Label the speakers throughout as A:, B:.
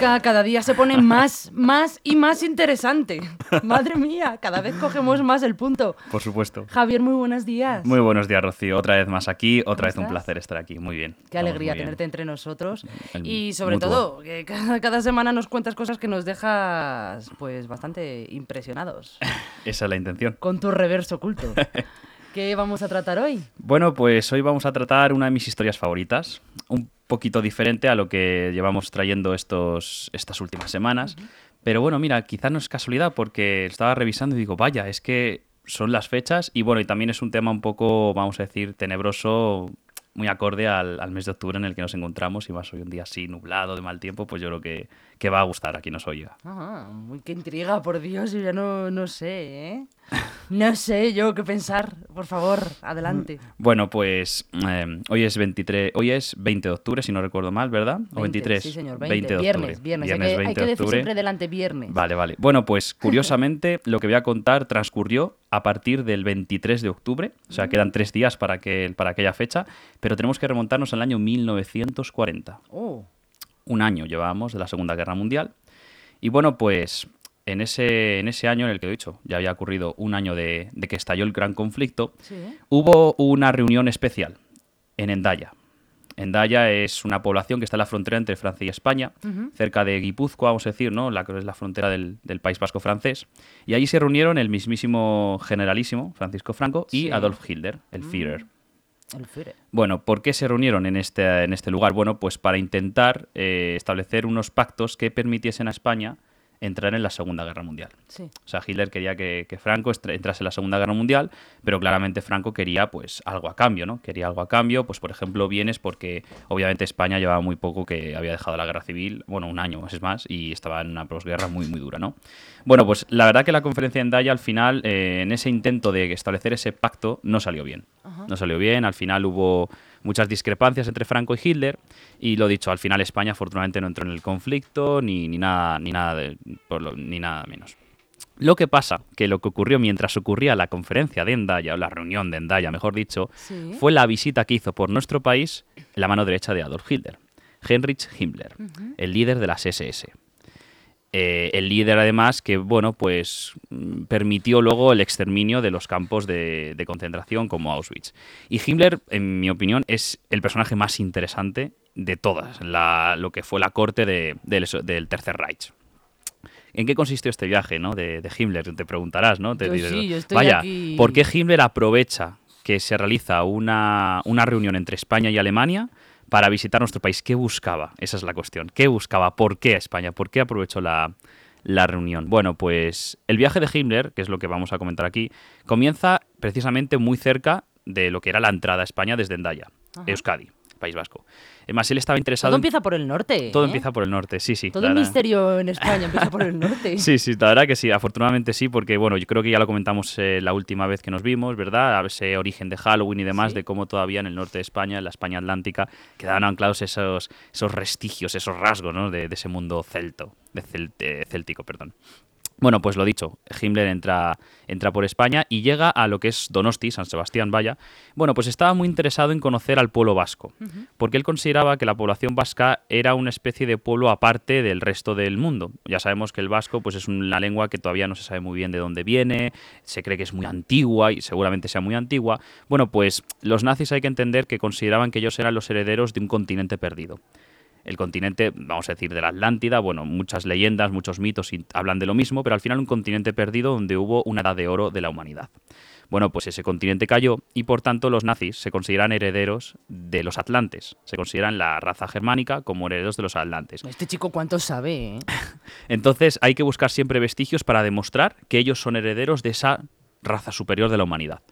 A: música cada día se pone más, más y más interesante. Madre mía, cada vez cogemos más el punto.
B: Por supuesto.
A: Javier, muy buenos días.
B: Muy buenos días, Rocío. Otra vez más aquí, otra vez un placer estar aquí. Muy bien.
A: Qué alegría tenerte entre nosotros. y sobre todo, que cada, cada, semana nos cuentas cosas que nos dejas pues bastante impresionados.
B: Esa es la intención.
A: Con tu reverso oculto. ¿Qué vamos a tratar hoy?
B: Bueno, pues hoy vamos a tratar una de mis historias favoritas, poquito diferente a lo que llevamos trayendo estos, estas últimas semanas. Pero bueno, mira, quizás no es casualidad porque estaba revisando y digo, vaya, es que son las fechas y bueno, y también es un tema un poco, vamos a decir, tenebroso, muy acorde al, al mes de octubre en el que nos encontramos. Y más hoy un día así nublado, de mal tiempo, pues yo creo que que va a gustar a quien nos oiga.
A: Ah, muy qué intriga, por Dios, yo ya no, no sé, ¿eh? No sé yo qué pensar, por favor, adelante.
B: Mm, bueno, pues eh, hoy es 23, hoy es 20 de octubre, si no recuerdo mal, ¿verdad? o 23.
A: Sí, señor, 20, de viernes, Viernes, viernes. hay que, hay que decir siempre delante viernes.
B: Vale, vale. Bueno, pues curiosamente lo que voy a contar transcurrió a partir del 23 de octubre, o sea, mm. quedan tres días para, que, para aquella fecha, pero tenemos que remontarnos al año 1940.
A: Oh
B: un año llevábamos de la Segunda Guerra Mundial. Y bueno, pues en ese, en ese año en el que he dicho, ya había ocurrido un año de, que estalló el gran conflicto, hubo una reunión especial en Endaya. Endaya es una población que está en la frontera entre Francia y España, cerca de Guipúzcoa, vamos a decir, ¿no? la que es la frontera del, País Vasco francés. Y allí se reunieron el mismísimo generalísimo, Francisco Franco, y Adolf Hitler, el mm. Führer. Bueno, ¿por qué se reunieron en este, en este lugar? Bueno, pues para intentar eh, establecer unos pactos que permitiesen a España entrar en la Segunda Guerra Mundial. O sea, Hitler quería que, Franco entrase en la Segunda Guerra Mundial, pero claramente Franco quería pues algo a cambio, ¿no? Quería algo a cambio, pues por ejemplo bienes porque obviamente España llevaba muy poco que había dejado la guerra civil, bueno, un año es más, y estaba en una posguerra muy, muy dura, ¿no? Bueno, pues la verdad que la conferencia en Daya al final, eh, en ese intento de establecer ese pacto, no salió bien. No salió bien, al final hubo muchas discrepancias entre Franco y Hitler y lo dicho, al final España afortunadamente no entró en el conflicto ni, ni nada, ni, nada ni nada menos. Lo que pasa, que lo que ocurrió mientras ocurría la conferencia de Endaya, o la reunión de Endaya, mejor dicho, fue la visita que hizo por nuestro país la mano derecha de Adolf Hitler, Heinrich Himmler, el líder de las SS. Eh, el líder además que bueno pues mm, permitió luego el exterminio de los campos de, concentración como Auschwitz y Himmler en mi opinión es el personaje más interesante de todas lo que fue la corte del Tercer Reich ¿En qué consistió este viaje ¿no? de, Himmler? Te preguntarás, ¿no? Te vaya, ¿por qué Himmler aprovecha que se realiza una, una reunión entre España y Alemania para visitar nuestro país. ¿Qué buscaba? Esa es la cuestión. ¿Qué buscaba? ¿Por qué España? ¿Por qué aprovechó la, reunión? Bueno, pues el viaje de Himmler, que es lo que vamos a comentar aquí, comienza precisamente muy cerca de lo que era la entrada a España desde Endaya, Euskadi. País Vasco. Además, él estaba interesado.
A: Todo empieza por el norte.
B: Todo
A: ¿eh?
B: empieza por el norte, sí, sí.
A: Todo el misterio en España empieza por el norte.
B: sí, sí, la verdad que sí, afortunadamente sí, porque bueno, yo creo que ya lo comentamos eh, la última vez que nos vimos, ¿verdad? Ese origen de Halloween y demás, de cómo todavía en el norte de España, en la España atlántica, quedaban anclados esos, esos restigos, esos rasgos, ¿no? De, ese mundo celto, de céltico, perdón. Bueno, pues lo dicho, Himmler entra, entra por España y llega a lo que es Donosti, San Sebastián, vaya. Bueno, pues estaba muy interesado en conocer al pueblo vasco, porque él consideraba que la población vasca era una especie de pueblo aparte del resto del mundo. Ya sabemos que el vasco pues, es una lengua que todavía no se sabe muy bien de dónde viene, se cree que es muy antigua y seguramente sea muy antigua. Bueno, pues los nazis hay que entender que consideraban que ellos eran los herederos de un continente perdido el continente, vamos a decir, de la Atlántida, bueno, muchas leyendas, muchos mitos hablan de lo mismo, pero al final un continente perdido donde hubo una edad de oro de la humanidad. Bueno, pues ese continente cayó y por tanto los nazis se consideran herederos de los atlantes. Se consideran la raza germánica como herederos de los atlantes.
A: Este chico cuánto sabe, ¿eh?
B: Entonces hay que buscar siempre vestigios para demostrar que ellos son herederos de esa raza superior de la humanidad.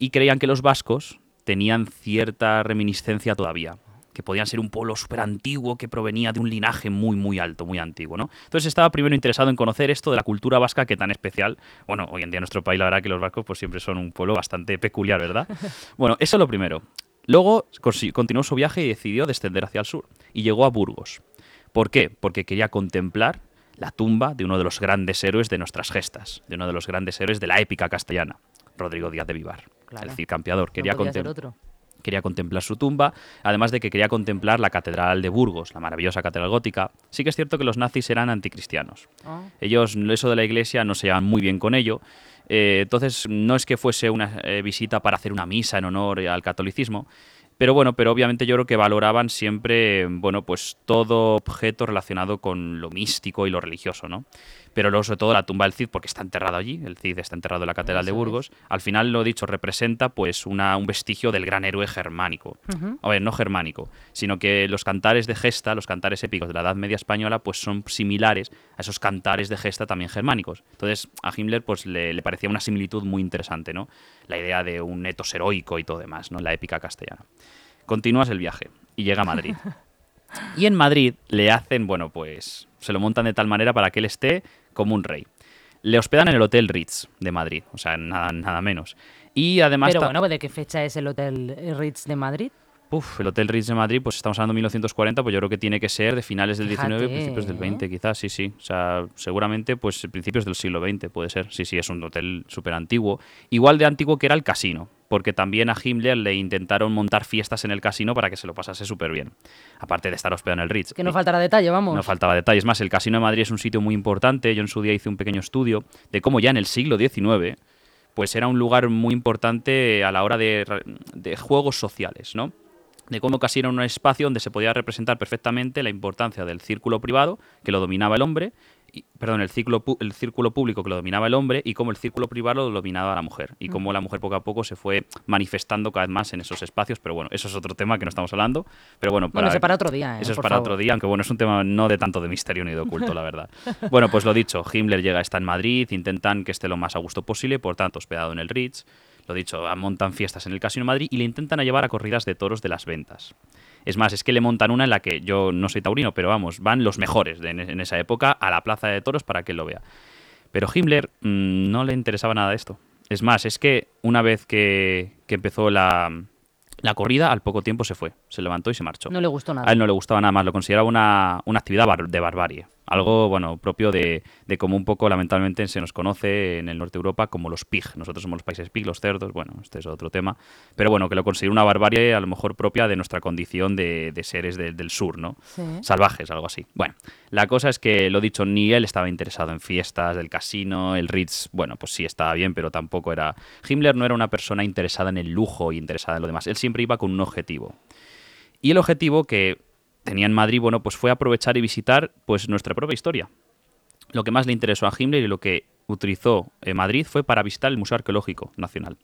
B: Y creían que los vascos tenían cierta reminiscencia todavía que podían ser un pueblo súper antiguo que provenía de un linaje muy, muy alto, muy antiguo, ¿no? Entonces estaba primero interesado en conocer esto de la cultura vasca que tan especial, bueno, hoy en día en nuestro país la verdad que los vascos pues siempre son un pueblo bastante peculiar, ¿verdad? Bueno, eso es lo primero. Luego continuó su viaje y decidió descender hacia el sur y llegó a Burgos. ¿Por qué? Porque quería contemplar la tumba de uno de los grandes héroes de nuestras gestas, de uno de los grandes héroes de la épica castellana, Rodrigo Díaz de Vivar, el Cid Campeador. Quería contemplar quería contemplar su tumba, además de que quería contemplar la Catedral de Burgos, la maravillosa catedral gótica. Sí que es cierto que los nazis eran anticristianos. Ah. Ellos, eso de la iglesia, no se llevan muy bien con ello. Eh, entonces, no es que fuese una eh, visita para hacer una misa en honor al catolicismo, pero bueno, pero obviamente yo creo que valoraban siempre, bueno, pues todo objeto relacionado con lo místico y lo religioso, ¿no? Pero luego, sobre todo, la tumba del Cid, porque está enterrado allí, el Cid está enterrado en la Catedral de Burgos, al final, lo dicho, representa pues una, un vestigio del gran héroe germánico. A ver, no germánico, sino que los cantares de gesta, los cantares épicos de la Edad Media española, pues son similares a esos cantares de gesta también germánicos. Entonces, a Himmler pues le, le parecía una similitud muy interesante, ¿no? La idea de un etos heroico y todo demás, ¿no? La épica castellana. Continúas el viaje y llega a Madrid. Y en Madrid le hacen, bueno, pues se lo montan de tal manera para que él esté como un rey. Le hospedan en el Hotel Ritz de Madrid, o sea, nada, nada menos. Y además...
A: Pero bueno, ¿de qué fecha es el Hotel Ritz de Madrid?
B: Uf, el Hotel Ritz de Madrid, pues estamos hablando de 1940, pues yo creo que tiene que ser de finales del 19, principios del 20, ¿eh? quizás, sí, sí. O sea, seguramente, pues principios del siglo XX puede ser. Sí, sí, es un hotel súper antiguo. Igual de antiguo que era el casino porque también a Himmler le intentaron montar fiestas en el casino para que se lo pasase súper bien, aparte de estar hospedado en el Ritz.
A: Que no faltará detalle, vamos.
B: No faltaba detalle. Es más, el Casino de Madrid es un sitio muy importante. Yo en su día hice un pequeño estudio de cómo ya en el siglo XIX, pues era un lugar muy importante a la hora de, de juegos sociales, ¿no? de cómo casi era un espacio donde se podía representar perfectamente la importancia del círculo privado, que lo dominaba el hombre, perdón, el, círculo, el círculo público que lo dominaba el hombre y cómo el círculo privado lo dominaba la mujer. Y mm. cómo la mujer poco a poco se fue manifestando cada vez más en esos espacios. Pero bueno, eso es otro tema que no estamos hablando. Pero bueno,
A: para, eso para otro día.
B: ¿eh? Eso es para otro día, aunque bueno, es un tema no de tanto de misterio ni de oculto, la verdad. bueno, pues lo dicho, Himmler llega, está en Madrid, intentan que esté lo más a gusto posible, por tanto, hospedado en el Ritz. Lo dicho, montan fiestas en el Casino de Madrid y le intentan llevar a corridas de toros de las ventas. Es más, es que le montan una en la que yo no soy taurino, pero vamos, van los mejores en esa época a la plaza de toros para que él lo vea. Pero Himmler mm, no le interesaba nada de esto. Es más, es que una vez que, empezó la, corrida, al poco tiempo se fue, se levantó y se marchó.
A: No le gustó nada.
B: A él no le gustaba nada más, lo consideraba una, una actividad de barbarie algo bueno propio de, de como un poco lamentablemente se nos conoce en el norte de Europa como los pig. Nosotros somos los países pig, los cerdos, bueno, este es otro tema. Pero bueno, que lo considero una barbarie a lo mejor propia de nuestra condición de, seres del sur, ¿no? Salvajes, algo así. Bueno, la cosa es que, lo dicho, ni él estaba interesado en fiestas, del casino, el Ritz, bueno, pues sí estaba bien, pero tampoco era... Himmler no era una persona interesada en el lujo y interesada en lo demás. Él siempre iba con un objetivo. Y el objetivo que tenía en Madrid, bueno, pues fue aprovechar y visitar pues nuestra propia historia. Lo que más le interesó a Himmler y lo que utilizó en Madrid fue para visitar el Museo Arqueológico Nacional.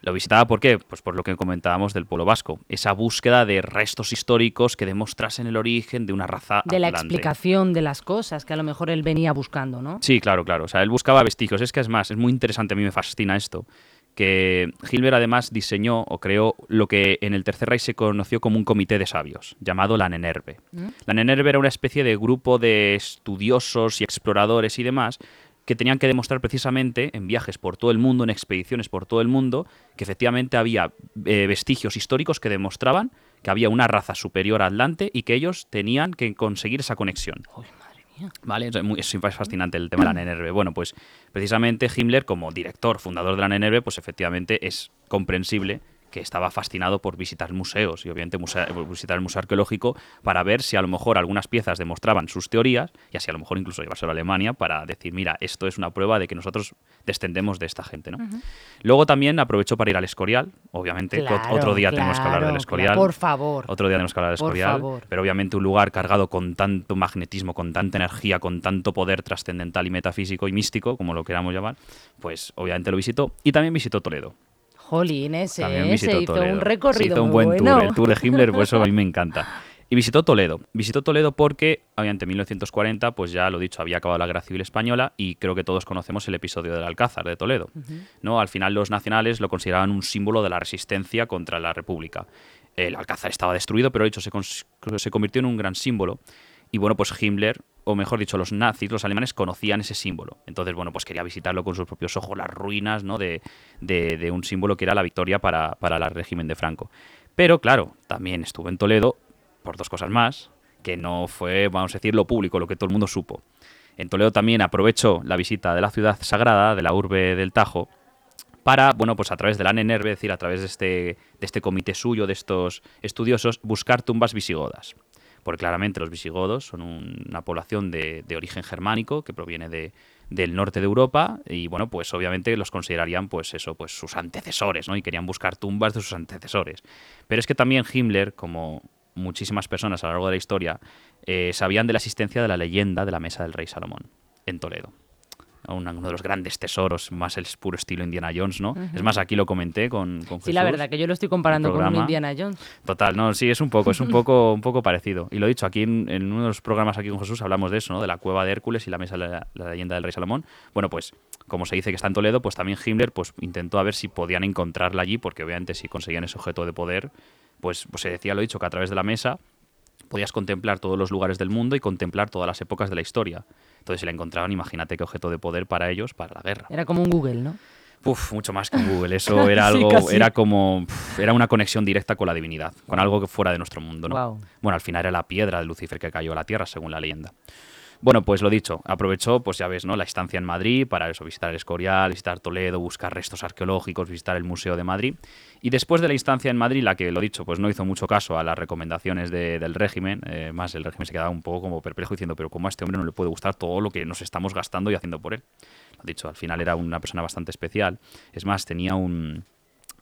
B: Lo visitaba ¿por qué? Pues por lo que comentábamos del pueblo vasco, esa búsqueda de restos históricos que demostrasen el origen de una raza
A: De la explicación de las cosas que a lo mejor él venía buscando, ¿no?
B: Sí, claro, claro. O sea, él buscaba vestigios. Es que es más, es muy interesante, a mí me fascina esto que Hilbert además diseñó o creó lo que en el Tercer Reich se conoció como un comité de sabios, llamado la Nenerve. ¿Mm? La Nenerve era una especie de grupo de estudiosos y exploradores y demás que tenían que demostrar precisamente en viajes por todo el mundo, en expediciones por todo el mundo, que efectivamente había eh, vestigios históricos que demostraban que había una raza superior a Atlante y que ellos tenían que conseguir esa conexión. ¿Vale? Es, muy, fascinante el tema de la NNRB. Bueno, pues precisamente Himmler, como director, fundador de la NNRB, pues efectivamente es comprensible que estaba fascinado por visitar museos y obviamente visitar el Museo Arqueológico para ver si a lo mejor algunas piezas demostraban sus teorías y así a lo mejor incluso llevarse a Alemania para decir, mira, esto es una prueba de que nosotros descendemos de esta gente. ¿no? Luego también aprovechó para ir al Escorial, obviamente, otro día tenemos que hablar del Escorial.
A: por favor.
B: Otro día tenemos que hablar del Escorial, pero obviamente un lugar cargado con tanto magnetismo, con tanta energía, con tanto poder trascendental y metafísico y místico, como lo queramos llamar, pues obviamente lo visitó y también visitó Toledo.
A: Jolín, ese, ese hizo un recorrido
B: hizo un buen tour, el tour de Himmler, pues eso a mí me encanta. Y visitó Toledo. Visitó Toledo porque, obviamente, en 1940, pues ya lo dicho, había acabado la Guerra Civil Española y creo que todos conocemos el episodio del Alcázar de Toledo. ¿no? Al final los nacionales lo consideraban un símbolo de la resistencia contra la República. El Alcázar estaba destruido, pero de hecho se, se convirtió en un gran símbolo. Y bueno, pues Himmler, o mejor dicho, los nazis, los alemanes, conocían ese símbolo. Entonces, bueno, pues quería visitarlo con sus propios ojos, las ruinas ¿no? de, de, un símbolo que era la victoria para, para el régimen de Franco. Pero claro, también estuvo en Toledo por dos cosas más, que no fue, vamos a decir, lo público, lo que todo el mundo supo. En Toledo también aprovechó la visita de la ciudad sagrada, de la urbe del Tajo, para, bueno, pues a través del ANNR, es decir, a través de este, de este comité suyo, de estos estudiosos, buscar tumbas visigodas. Porque claramente los visigodos son una población de, origen germánico que proviene de, del norte de Europa y bueno, pues obviamente los considerarían pues eso, pues sus antecesores, ¿no? Y querían buscar tumbas de sus antecesores. Pero es que también Himmler, como muchísimas personas a lo largo de la historia, eh, sabían de la existencia de la leyenda de la mesa del rey Salomón en Toledo uno de los grandes tesoros, más el puro estilo Indiana Jones, ¿no? Es más, aquí lo comenté con, con
A: Sí, la verdad, que yo lo estoy comparando con un Indiana Jones.
B: Total, no, sí, es un poco, es un poco, un poco parecido. Y lo he dicho, aquí en, uno de los programas aquí con Jesús hablamos de eso, ¿no? De la cueva de Hércules y la mesa de la, leyenda del rey Salomón. Bueno, pues, como se dice que está en Toledo, pues también Himmler pues, intentó a ver si podían encontrarla allí, porque obviamente si conseguían ese objeto de poder, pues, pues se decía, lo he dicho, que a través de la mesa podías contemplar todos los lugares del mundo y contemplar todas las épocas de la historia. Entonces, si la encontraban, imagínate qué objeto de poder para ellos, para la guerra.
A: Era como un Google, ¿no?
B: Uf, mucho más que un Google. Eso era algo, era como, era una conexión directa con la divinidad, con algo que fuera de nuestro mundo, ¿no? Bueno, al final era la piedra de Lucifer que cayó a la tierra, según la leyenda. Bueno, pues lo dicho, aprovechó, pues ya ves, ¿no? La estancia en Madrid para eso, visitar el Escorial, visitar Toledo, buscar restos arqueológicos, visitar el Museo de Madrid. Y después de la instancia en Madrid, la que, lo dicho, pues no hizo mucho caso a las recomendaciones del régimen, eh, más el régimen se quedaba un poco como perplejo diciendo, pero ¿cómo a este hombre no le puede gustar todo lo que nos estamos gastando y haciendo por él? Lo dicho, al final era una persona bastante especial. Es más, tenía un...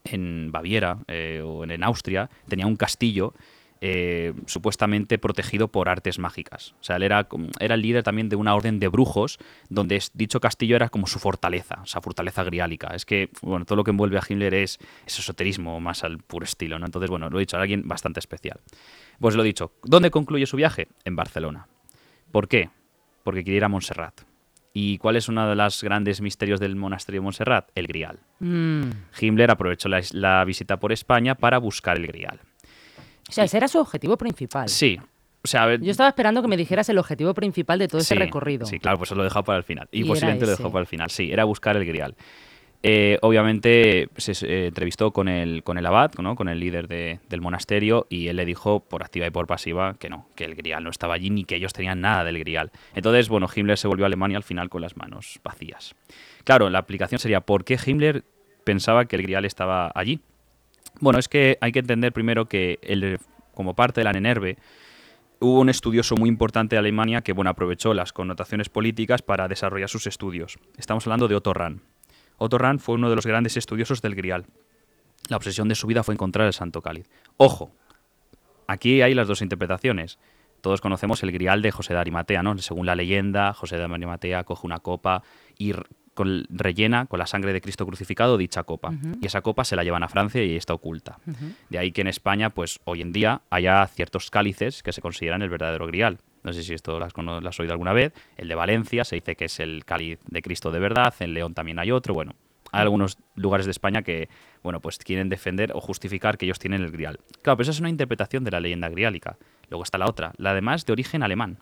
B: En Baviera eh, o en Austria tenía un castillo eh, supuestamente protegido por artes mágicas. O sea, él era, era el líder también de una orden de brujos, donde dicho castillo era como su fortaleza, o sea, fortaleza griálica. Es que, bueno, todo lo que envuelve a Himmler es, esoterismo más al puro estilo, ¿no? Entonces, bueno, lo he dicho, era alguien bastante especial. Pues lo he dicho, ¿dónde concluye su viaje? En Barcelona. ¿Por qué? Porque quiere ir a Montserrat. ¿Y cuál es uno de los grandes misterios del monasterio de Montserrat? El Grial. Mm. Himmler aprovechó la visita por España para buscar el Grial.
A: O sea, ese era su objetivo principal.
B: Sí. O sea,
A: Yo estaba esperando que me dijeras el objetivo principal de todo ese recorrido.
B: Sí, claro, pues lo he dejado para el final. Y, posiblemente lo dejó para el final. Sí, era buscar el grial. Eh, obviamente se eh, entrevistó con el, con el abad, ¿no? con el líder del monasterio, y él le dijo por activa y por pasiva que no, que el grial no estaba allí ni que ellos tenían nada del grial. Entonces, bueno, Himmler se volvió a Alemania al final con las manos vacías. Claro, la aplicación sería ¿por qué Himmler pensaba que el grial estaba allí? Bueno, es que hay que entender primero que el, como parte de la NENERVE hubo un estudioso muy importante de Alemania que bueno, aprovechó las connotaciones políticas para desarrollar sus estudios. Estamos hablando de Otto Rahn. Otto Rahn fue uno de los grandes estudiosos del Grial. La obsesión de su vida fue encontrar el Santo Cáliz. Ojo, aquí hay las dos interpretaciones. Todos conocemos el Grial de José de Arimatea, ¿no? Según la leyenda, José de Arimatea coge una copa y con, rellena con la sangre de Cristo crucificado dicha copa. Y esa copa se la llevan a Francia y está oculta. De ahí que en España, pues hoy en día, haya ciertos cálices que se consideran el verdadero grial. No sé si esto las, has oído alguna vez. El de Valencia se dice que es el cáliz de Cristo de verdad. En León también hay otro. Bueno, hay algunos lugares de España que, bueno, pues quieren defender o justificar que ellos tienen el grial. Claro, pero esa es una interpretación de la leyenda griálica. Luego está la otra, la además de origen alemán.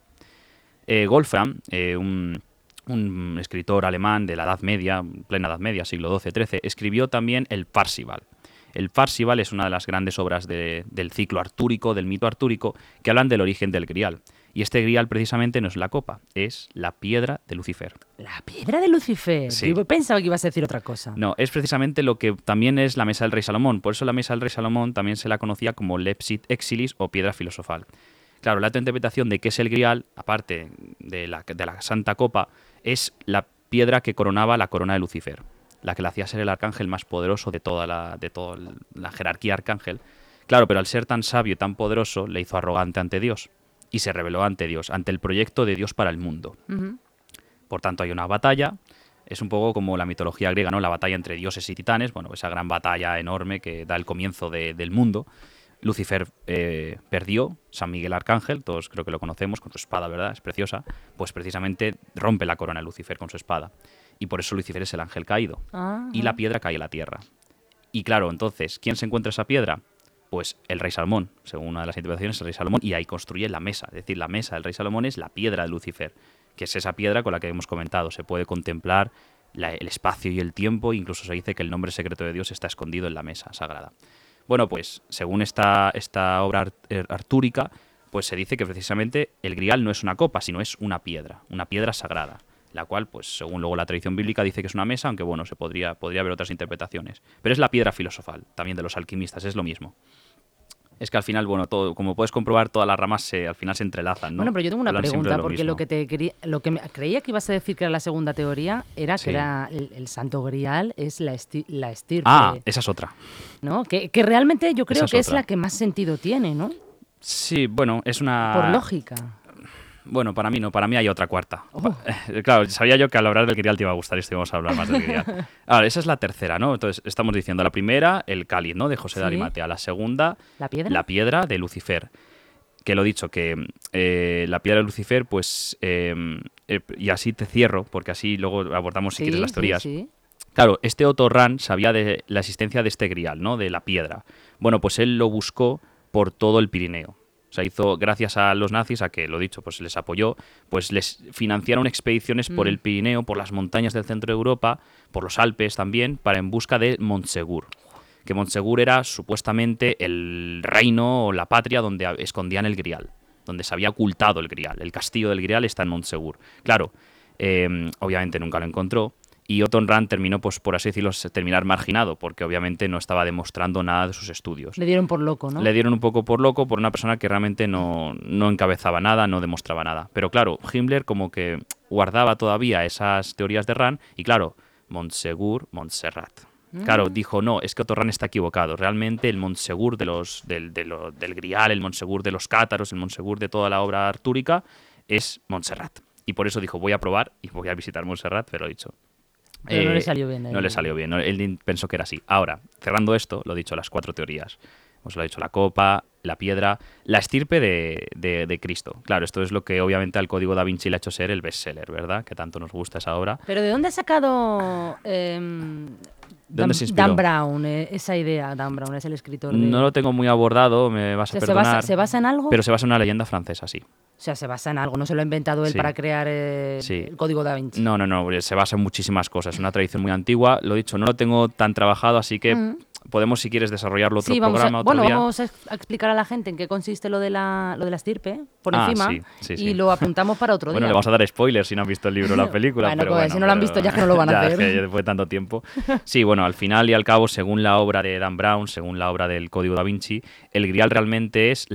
B: Eh, Wolfram, eh, un un escritor alemán de la Edad Media, plena Edad Media, siglo XII-XIII, escribió también el Parsival. El Parsival es una de las grandes obras del ciclo artúrico, del mito artúrico, que hablan del origen del grial. Y este grial precisamente no es la copa, es la piedra de Lucifer.
A: ¿La piedra de Lucifer? Yo pensaba que ibas a decir otra cosa.
B: No, es precisamente lo que también es la mesa del rey Salomón. Por eso la mesa del rey Salomón también se la conocía como Lepsit Exilis o piedra filosofal. Claro, la interpretación de qué es el grial, aparte de la, de la Santa Copa, es la piedra que coronaba la corona de Lucifer, la que le hacía ser el arcángel más poderoso de toda la, de toda la jerarquía arcángel. Claro, pero al ser tan sabio y tan poderoso, le hizo arrogante ante Dios y se rebeló ante Dios, ante el proyecto de Dios para el mundo. Por tanto, hay una batalla. Es un poco como la mitología griega, ¿no? La batalla entre dioses y titanes, bueno, esa gran batalla enorme que da el comienzo del mundo. Lucifer eh, perdió, San Miguel Arcángel, todos creo que lo conocemos, con su espada, ¿verdad? Es preciosa. Pues precisamente rompe la corona de Lucifer con su espada. Y por eso Lucifer es el ángel caído. Y la piedra cae a la tierra. Y claro, entonces, ¿quién se encuentra esa piedra? Pues el rey Salomón, según una de las interpretaciones, el rey Salomón, y ahí construye la mesa. Es decir, la mesa del rey Salomón es la piedra de Lucifer, que es esa piedra con la que hemos comentado. Se puede contemplar el espacio y el tiempo, incluso se dice que el nombre secreto de Dios está escondido en la mesa sagrada. Bueno, pues según esta, esta obra er, artúrica, pues se dice que precisamente el grial no es una copa, sino es una piedra, una piedra sagrada. la cual, pues según luego la tradición bíblica dice que es una mesa, aunque bueno, se podría, podría haber otras interpretaciones. Pero es la piedra filosofal, también de los alquimistas, es lo mismo es que al final, bueno, todo, como puedes comprobar, todas las ramas se, al final se entrelazan. ¿no?
A: Bueno, pero yo tengo una pregunta, porque lo que te quería, lo que creía que ibas a decir que era la segunda teoría era que era el, santo grial es la, la estirpe.
B: Ah, esa es otra.
A: ¿No? Que, que realmente yo creo que es la que más sentido tiene, ¿no?
B: Sí, bueno, es una...
A: Por lógica.
B: Bueno, para mí no, para mí hay otra cuarta. Oh. Claro, sabía yo que al hablar del grial te iba a gustar esto íbamos a hablar más del grial. Ahora, esa es la tercera, ¿no? Entonces, estamos diciendo la primera, el cáliz, ¿no? De José de Arimatea. La segunda,
A: ¿La piedra?
B: La piedra de Lucifer. Que lo he dicho, que eh, la piedra de Lucifer, pues. Em, eh, y así te cierro, porque así luego abordamos, si quieres, las teorías. Claro, este Otto Rahn sabía de la existencia de este grial, ¿no? De la piedra. Bueno, pues él lo buscó por todo el Pirineo. Sea, hizo, gracias a los nazis, a que, lo dicho, pues les apoyó, pues les financiaron expediciones por el mm. Pirineo, por las montañas del centro de Europa, por los Alpes también, para en busca de Montsegur. Que Montsegur era supuestamente el reino o la patria donde escondían el grial, donde se había ocultado el grial. El castillo del grial está en Montsegur. Claro, eh, obviamente nunca lo encontró, y Otto Rand terminó, pues por así decirlo, terminar marginado, porque obviamente no estaba demostrando nada de sus estudios.
A: Le dieron por loco, ¿no?
B: Le dieron un poco por loco por una persona que realmente no, no encabezaba nada, no demostraba nada. Pero claro, Himmler como que guardaba todavía esas teorías de Rand y claro, Montsegur, Montserrat. Claro, mm. dijo, no, es que Otto Rand está equivocado. Realmente el Montsegur de los, del, del Grial, el Montsegur de los cátaros, el Montsegur de toda la obra artúrica es Montserrat. Y por eso dijo, voy a probar y voy a visitar Montserrat, pero dicho,
A: pero no le eh, salió bien.
B: No le salió bien. Él pensó que era así. Ahora, cerrando esto, lo he dicho, las cuatro teorías. Os lo he dicho, la copa, la piedra, la estirpe de, de, Cristo. Claro, esto es lo que obviamente al Código da Vinci le ha hecho ser el bestseller, ¿verdad? Que tanto nos gusta esa obra.
A: Pero ¿de dónde ha sacado em,
B: Dan,
A: Brown, eh, esa idea, Dan Brown es el escritor.
B: No lo tengo muy abordado, me vas a perdonar.
A: ¿Se basa, en algo?
B: Pero se basa en una leyenda francesa, sí.
A: O sea, se basa en algo, no se lo ha inventado él para crear eh, el código da Vinci.
B: No, no, no, se basa en muchísimas cosas. Es una tradición muy antigua. Lo dicho, no lo tengo tan trabajado, así que mm podemos, si quieres, desarrollarlo otro programa.
A: bueno, vamos a explicar a la gente en qué consiste lo de la, lo de la estirpe, por ah, encima, y lo apuntamos para otro día.
B: Bueno, le vamos a dar spoilers si no han visto el libro o la película.
A: bueno,
B: pues,
A: si no lo han visto ya que no lo van a hacer.
B: después de tanto tiempo. Sí, bueno, al final y al cabo, según la obra de Dan Brown, según la obra del Código da Vinci, el grial realmente es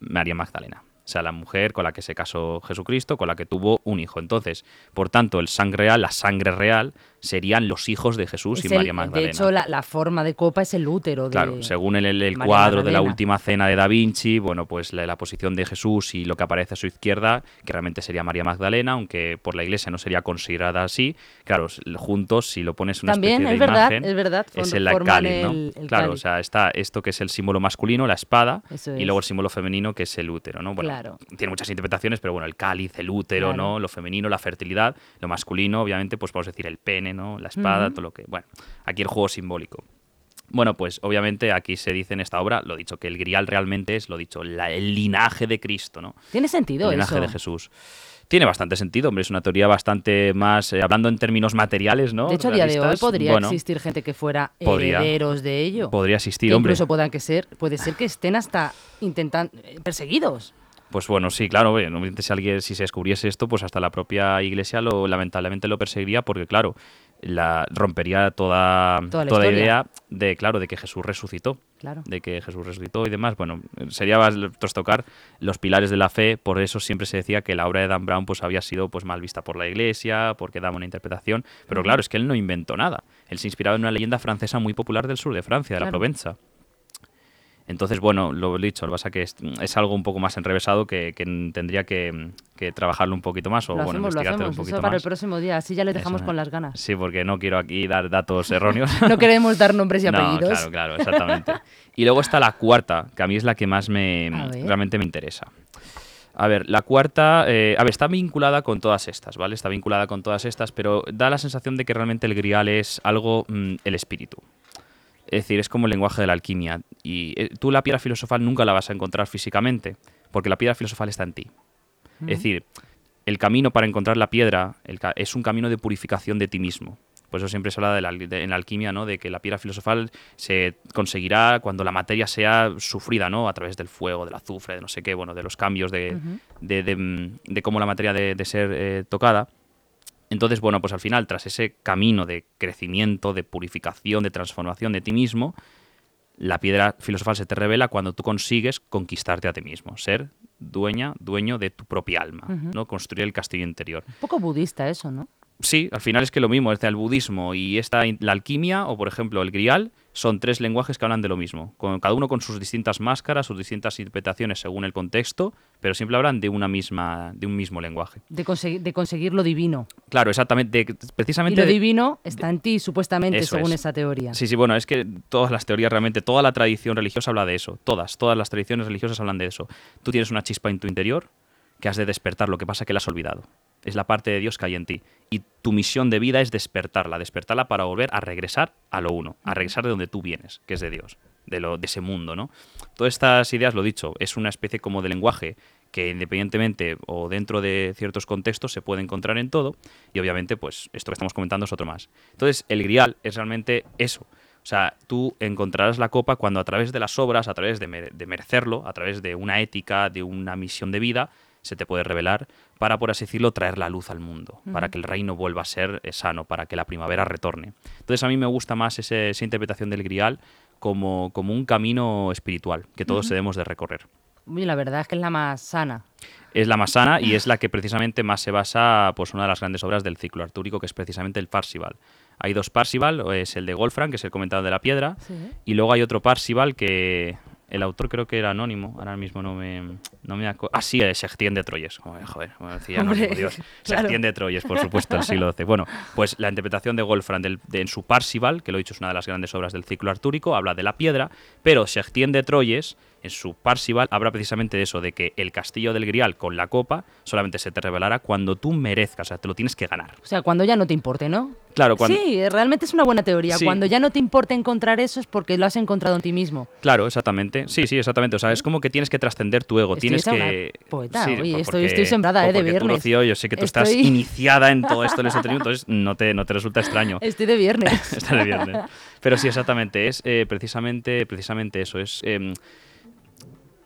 B: María Magdalena. O sea, la mujer con la que se casó Jesucristo, con la que tuvo un hijo. Entonces, por tanto, el sangre real, la sangre real, serían los hijos de Jesús y María Magdalena.
A: De hecho, la, forma de copa es el útero. De
B: claro, según el, cuadro de la última cena de Da Vinci, bueno, pues la, posición de Jesús y lo que aparece a su izquierda, que realmente sería María Magdalena, aunque por la iglesia no sería considerada así. Claro, juntos, si lo pones en una
A: También
B: especie
A: es
B: de
A: verdad,
B: imagen,
A: es verdad,
B: es el cáliz, ¿no? claro, o sea, está esto que es el símbolo masculino, la espada, y luego el símbolo femenino, que es el útero, ¿no? Bueno, claro. Tiene muchas interpretaciones, pero bueno, el cáliz, el útero, ¿no? Lo femenino, la fertilidad, lo masculino, obviamente, pues podemos decir el pene, ¿no? La espada, todo lo que. Bueno, aquí el juego simbólico. Bueno, pues obviamente aquí se dice en esta obra, lo dicho, que el grial realmente es, lo dicho, el linaje de Cristo, ¿no?
A: Tiene sentido
B: El linaje de Jesús. Tiene bastante sentido, hombre, es una teoría bastante más, eh, hablando en términos materiales, ¿no?
A: De hecho, a día de hoy podría existir gente que fuera herederos de ello.
B: Podría existir, hombre.
A: Incluso puedan que ser, puede ser que estén hasta intentando, eh, perseguidos.
B: Pues bueno, sí, claro, si alguien, si se descubriese esto, pues hasta la propia iglesia lo lamentablemente lo perseguiría, porque claro, la rompería toda, toda, idea de, claro, de que Jesús resucitó.
A: Claro.
B: De que Jesús resucitó y demás. Bueno, sería tocar los pilares de la fe, por eso siempre se decía que la obra de Dan Brown pues había sido pues mal vista por la iglesia, porque daba una interpretación, pero claro, es que él no inventó nada. Él se inspiraba en una leyenda francesa muy popular del sur de Francia, de la Provenza. Entonces, bueno, lo he dicho, lo que pasa que es, algo un poco más enrevesado que, tendría que, trabajarlo un poquito más o
A: lo
B: bueno,
A: hacemos, lo un poquito Eso para el próximo día, así ya le dejamos con las ganas.
B: Sí, porque no quiero aquí dar datos erróneos.
A: no queremos dar nombres y apellidos.
B: claro, claro, exactamente. y luego está la cuarta, que a mí es la que más me realmente me interesa. A ver, la cuarta, eh, a ver, está vinculada con todas estas, ¿vale? Está vinculada con todas estas, pero da la sensación de que realmente el grial es algo, mm, el espíritu. Es decir, es como el lenguaje de la alquimia. Y eh, tú la piedra filosofal nunca la vas a encontrar físicamente, porque la piedra filosofal está en ti. Es decir, el camino para encontrar la piedra es un camino de purificación de ti mismo. Por eso siempre se habla de la, en la alquimia, ¿no? De que la piedra filosofal se conseguirá cuando la materia sea sufrida, ¿no? A través del fuego, del azufre, de no sé qué, bueno, de los cambios de, de, cómo la materia de, ser eh, tocada. Entonces, bueno, pues al final, tras ese camino de crecimiento, de purificación, de transformación de ti mismo, la piedra filosofal se te revela cuando tú consigues conquistarte a ti mismo, ser dueña, dueño de tu propia alma, ¿no? Construir el castillo interior.
A: Un poco budista eso, ¿no?
B: Sí, al final es que lo mismo, es el budismo y esta, la alquimia, o por ejemplo el grial, son tres lenguajes que hablan de lo mismo, con, cada uno con sus distintas máscaras, sus distintas interpretaciones según el contexto, pero siempre hablan de una misma, de un mismo lenguaje.
A: De, de conseguir lo divino.
B: Claro, exactamente. precisamente
A: y lo divino está en ti, supuestamente, según esa teoría.
B: Sí, sí, bueno, es que todas las teorías realmente, toda la tradición religiosa habla de eso. Todas, todas las tradiciones religiosas hablan de eso. Tú tienes una chispa en tu interior que has de despertar, lo que pasa es que la has olvidado es la parte de Dios que hay en ti. Y tu misión de vida es despertarla, despertarla para volver a regresar a lo uno, a regresar de donde tú vienes, que es de Dios, de, lo, de ese mundo, ¿no? Todas estas ideas, lo dicho, es una especie como de lenguaje que independientemente o dentro de ciertos contextos se puede encontrar en todo y obviamente pues esto que estamos comentando es otro más. Entonces el grial es realmente eso. O sea, tú encontrarás la copa cuando a través de las obras, a través de, de merecerlo, a través de una ética, de una misión de vida, se te puede revelar para, por así decirlo, traer la luz al mundo, para que el reino vuelva a ser eh, sano, para que la primavera retorne. Entonces a mí me gusta más esa interpretación del grial como, como un camino espiritual que todos debemos de recorrer.
A: La verdad es que es la más sana.
B: Es la más sana y es la que precisamente más se basa, pues una de las grandes obras del ciclo artúrico, que es precisamente el Parsival. Hay dos Parsival, es el de Golfran, que es el comentado de la piedra, y luego hay otro Parsival que el autor creo que era anónimo, ahora mismo no me, no me acuerdo. Ah, sí, se de Troyes. Joder, como decía anónimo, Dios. de Troyes, por supuesto, el siglo XII. Bueno, pues la interpretación de Wolfram de, en su Parsival, que lo he dicho es una de las grandes obras del ciclo artúrico, habla de la piedra, pero se de Troyes en su Parsival habla precisamente de eso, de que el castillo del Grial con la copa solamente se te revelará cuando tú merezcas, o sea, te lo tienes que ganar.
A: O sea, cuando ya no te importe, ¿no?
B: Claro, cuando...
A: Sí, realmente es una buena teoría. Cuando ya no te importe encontrar eso es porque lo has encontrado en ti mismo.
B: Claro, exactamente. Sí, sí, exactamente. O sea, es como que tienes que trascender tu ego. tienes que...
A: Poeta, Oye, estoy, estoy, sembrada ¿eh? de viernes.
B: yo sé que tú estás iniciada en todo esto del esoterismo, entonces no te, no te resulta extraño.
A: Estoy de viernes.
B: Está de viernes. Pero sí, exactamente. Es eh, precisamente, precisamente eso. Es... Em,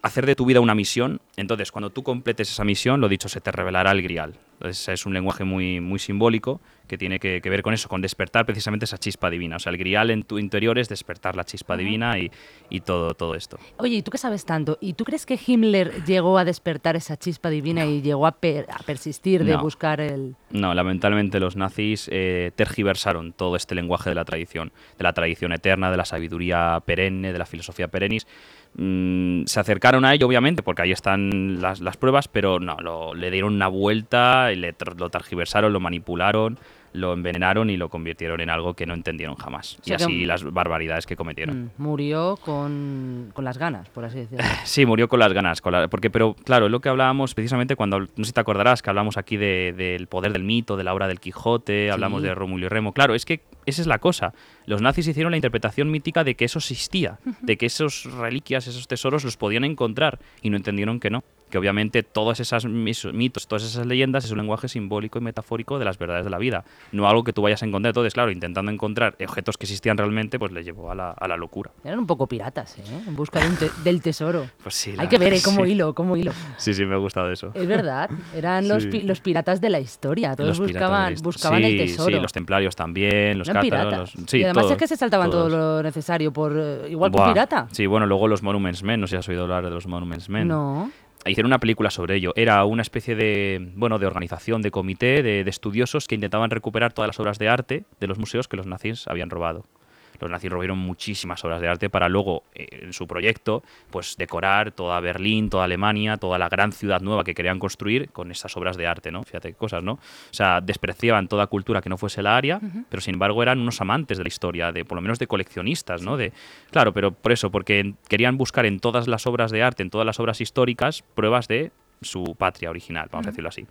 B: hacer de tu vida una misión. Entonces, cuando tú completes esa misión, lo dicho, se te revelará el grial. Entonces, es un lenguaje muy, muy simbólico que tiene que, ver con eso, con despertar precisamente esa chispa divina. O sea, el grial en tu interior es despertar la chispa divina y, y, todo, todo esto.
A: Oye, ¿y tú qué sabes tanto? ¿Y tú crees que Himmler llegó a despertar esa chispa divina y llegó a, persistir de buscar el...?
B: No, lamentablemente los nazis eh, tergiversaron todo este lenguaje de la tradición, de la tradición eterna, de la sabiduría perenne, de la filosofía perennis Mm, se acercaron a ello, obviamente, porque ahí están las, las pruebas, pero no, lo, le dieron una vuelta, y le, lo targiversaron, lo manipularon lo envenenaron y lo convirtieron en algo que no entendieron jamás. y así las barbaridades que cometieron.
A: Mm, murió con, con, las ganas, por así decirlo.
B: sí, murió con las ganas. porque, pero claro, lo que hablábamos precisamente cuando, no sé si te acordarás, que hablamos aquí del de, poder del mito, de la obra del Quijote, hablamos de Rómulo y Remo. Claro, es que esa es la cosa. Los nazis hicieron la interpretación mítica de que eso existía, de que esos reliquias, esos tesoros los podían encontrar y no entendieron que no que obviamente todos esos mitos, todas esas leyendas es un lenguaje simbólico y metafórico de las verdades de la vida, no algo que tú vayas a encontrar. Entonces, claro, intentando encontrar objetos que existían realmente, pues le llevó a la, a la locura.
A: Eran un poco piratas, ¿eh? En busca del tesoro.
B: Pues sí.
A: Hay que ver, ¿eh? Como hilo, como hilo.
B: Sí, sí, me ha gustado eso.
A: Es verdad, eran los, los, piratas de la historia, todos buscaban, buscaban el tesoro.
B: Sí, los templarios también, los cátaros.
A: y además es que se saltaban todo lo necesario, por eh, igual que pirata.
B: Sí, bueno, luego los Monuments Men, no sé si has oído hablar de los Monuments Men.
A: No
B: hicieron una película sobre ello. Era una especie de, bueno, de organización, de comité, de, de, estudiosos que intentaban recuperar todas las obras de arte de los museos que los nazis habían robado los nazis robaron muchísimas obras de arte para luego, eh, en su proyecto, pues decorar toda Berlín, toda Alemania, toda la gran ciudad nueva que querían construir con esas obras de arte, ¿no? Fíjate qué cosas, ¿no? O sea, despreciaban toda cultura que no fuese la área, pero sin embargo eran unos amantes de la historia, de por lo menos de coleccionistas, ¿no? De, claro, pero por eso, porque querían buscar en todas las obras de arte, en todas las obras históricas, pruebas de su patria original, vamos a decirlo así.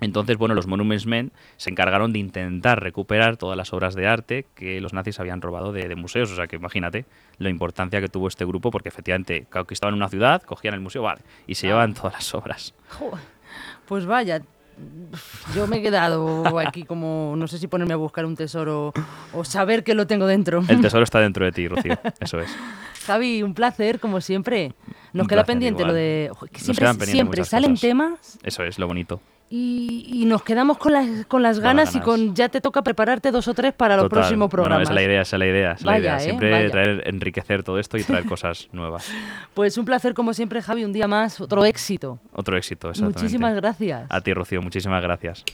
B: Entonces, bueno, los Monuments Men se encargaron de intentar recuperar todas las obras de arte que los nazis habían robado de, museos. O sea que imagínate la importancia que tuvo este grupo, porque efectivamente conquistaban una ciudad, cogían el museo, vale, y se llevaban todas las obras.
A: Pues vaya, yo me he quedado aquí como, no sé si ponerme a buscar un tesoro o saber que lo tengo dentro.
B: El tesoro está dentro de ti, Rocío, eso es.
A: Javi, un placer, como siempre. Nos queda pendiente lo de... siempre, siempre salen temas...
B: Eso es, lo bonito
A: Y, nos quedamos con las, con las, ganas, y con ya te toca prepararte dos o tres para los próximos programas.
B: es la idea, es la idea. la idea. ¿eh? Siempre traer, enriquecer todo esto y traer cosas nuevas.
A: Pues un placer como siempre, Javi, un día más, otro éxito.
B: Otro éxito, exactamente.
A: Muchísimas gracias.
B: A ti, Rocío, muchísimas gracias.